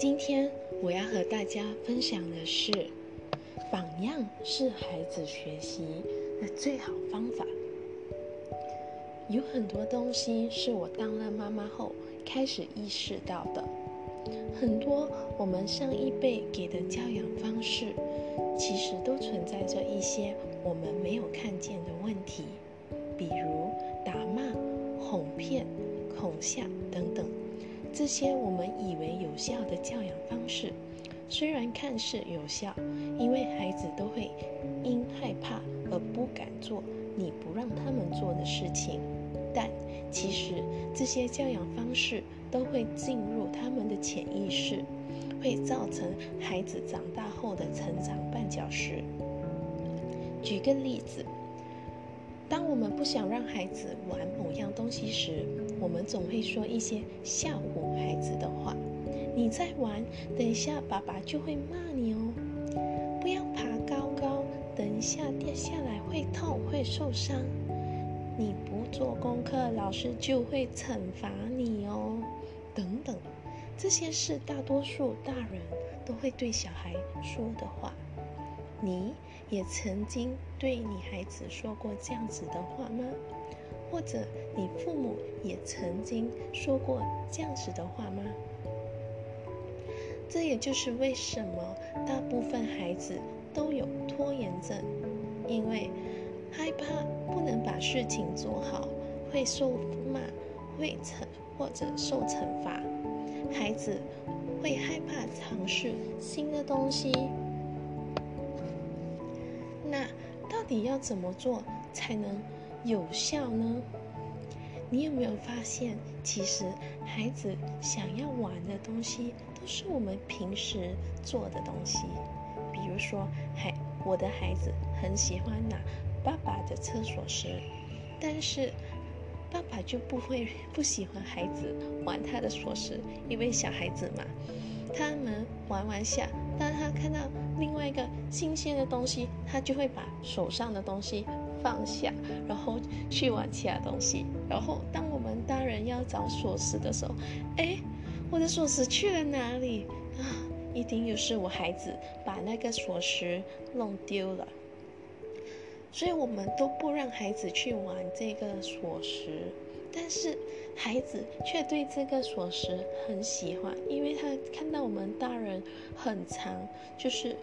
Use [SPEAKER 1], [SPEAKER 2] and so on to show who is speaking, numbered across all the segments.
[SPEAKER 1] 今天我要和大家分享的是，榜样是孩子学习的最好方法。有很多东西是我当了妈妈后开始意识到的，很多我们上一辈给的教养方式，其实都存在着一些我们没有看见的问题，比如打骂、哄骗、恐吓等等。这些我们以为有效的教养方式，虽然看似有效，因为孩子都会因害怕而不敢做你不让他们做的事情，但其实这些教养方式都会进入他们的潜意识，会造成孩子长大后的成长绊脚石。举个例子。当我们不想让孩子玩某样东西时，我们总会说一些吓唬孩子的话。你在玩，等一下爸爸就会骂你哦。不要爬高高，等一下掉下来会痛会受伤。你不做功课，老师就会惩罚你哦。等等，这些是大多数大人都会对小孩说的话。你也曾经对你孩子说过这样子的话吗？或者你父母也曾经说过这样子的话吗？这也就是为什么大部分孩子都有拖延症，因为害怕不能把事情做好，会受骂，会惩或者受惩罚，孩子会害怕尝试新的东西。那到底要怎么做才能有效呢？你有没有发现，其实孩子想要玩的东西，都是我们平时做的东西。比如说，孩我的孩子很喜欢拿爸爸的厕所匙，但是爸爸就不会不喜欢孩子玩他的锁匙，因为小孩子嘛。他们玩玩下，当他看到另外一个新鲜的东西，他就会把手上的东西放下，然后去玩其他东西。然后，当我们大人要找锁匙的时候，哎，我的锁匙去了哪里啊？一定又是我孩子把那个锁匙弄丢了。所以，我们都不让孩子去玩这个锁匙。但是孩子却对这个锁匙很喜欢，因为他看到我们大人很长，就是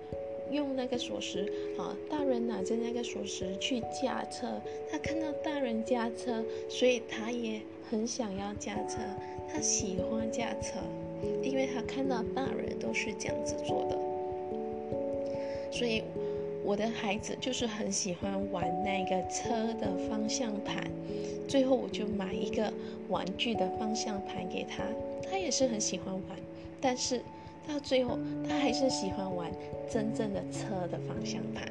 [SPEAKER 1] 用那个锁匙啊，大人拿着那个锁匙去驾车，他看到大人驾车，所以他也很想要驾车，他喜欢驾车，因为他看到大人都是这样子做的，所以。我的孩子就是很喜欢玩那个车的方向盘，最后我就买一个玩具的方向盘给他，他也是很喜欢玩，但是到最后他还是喜欢玩真正的车的方向盘。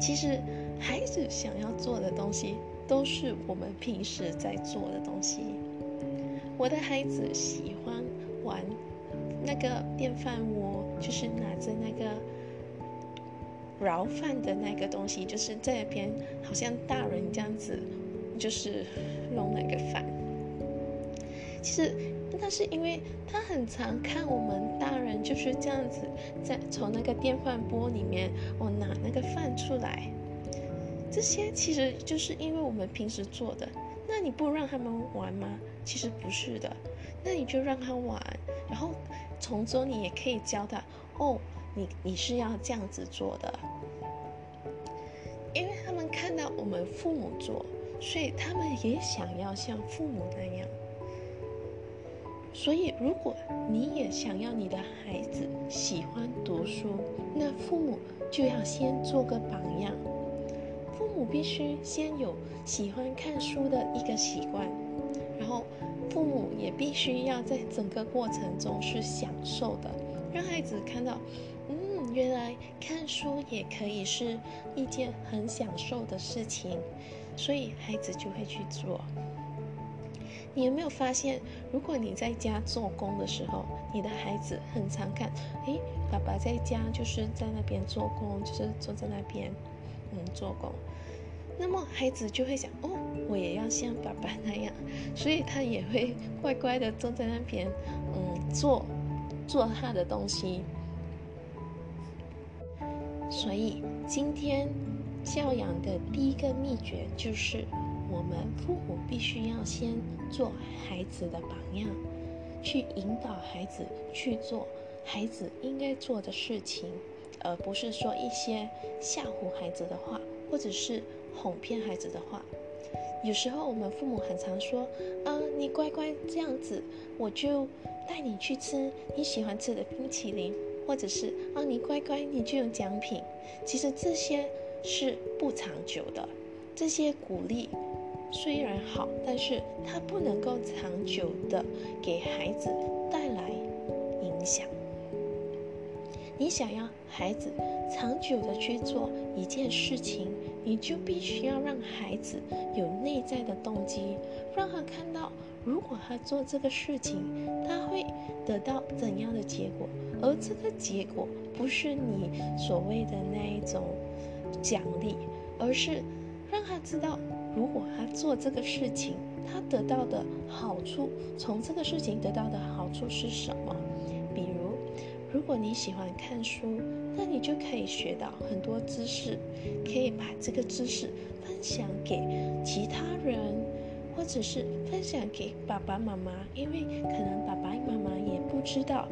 [SPEAKER 1] 其实孩子想要做的东西都是我们平时在做的东西。我的孩子喜欢玩那个电饭锅，就是拿着那个。饶饭的那个东西，就是在那边，好像大人这样子，就是弄那个饭。其实那是因为他很常看我们大人就是这样子，在从那个电饭锅里面我拿那个饭出来。这些其实就是因为我们平时做的。那你不让他们玩吗？其实不是的，那你就让他玩，然后从中你也可以教他哦。你你是要这样子做的，因为他们看到我们父母做，所以他们也想要像父母那样。所以，如果你也想要你的孩子喜欢读书，那父母就要先做个榜样。父母必须先有喜欢看书的一个习惯，然后父母也必须要在整个过程中是享受的。让孩子看到，嗯，原来看书也可以是一件很享受的事情，所以孩子就会去做。你有没有发现，如果你在家做工的时候，你的孩子很常看，诶，爸爸在家就是在那边做工，就是坐在那边，嗯，做工。那么孩子就会想，哦，我也要像爸爸那样，所以他也会乖乖的坐在那边，嗯，做做他的东西。所以今天教养的第一个秘诀就是，我们父母必须要先做孩子的榜样，去引导孩子去做孩子应该做的事情，而不是说一些吓唬孩子的话，或者是哄骗孩子的话。有时候我们父母很常说：“啊，你乖乖这样子，我就带你去吃你喜欢吃的冰淇淋，或者是啊，你乖乖你就有奖品。”其实这些是不长久的。这些鼓励虽然好，但是它不能够长久的给孩子带来影响。你想要孩子长久的去做一件事情。你就必须要让孩子有内在的动机，让他看到，如果他做这个事情，他会得到怎样的结果，而这个结果不是你所谓的那一种奖励，而是让他知道，如果他做这个事情，他得到的好处，从这个事情得到的好处是什么？比如，如果你喜欢看书。那你就可以学到很多知识，可以把这个知识分享给其他人，或者是分享给爸爸妈妈，因为可能爸爸妈妈也不知道，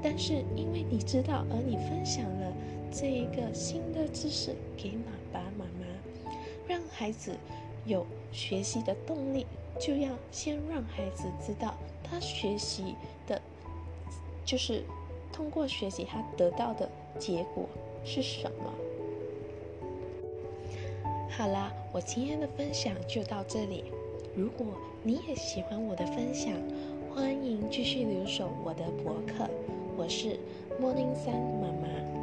[SPEAKER 1] 但是因为你知道，而你分享了这一个新的知识给妈妈，孩子有学习的动力，就要先让孩子知道他学习的，就是。通过学习，他得到的结果是什么？好啦，我今天的分享就到这里。如果你也喜欢我的分享，欢迎继续留守我的博客。我是 Morning Sun 妈妈。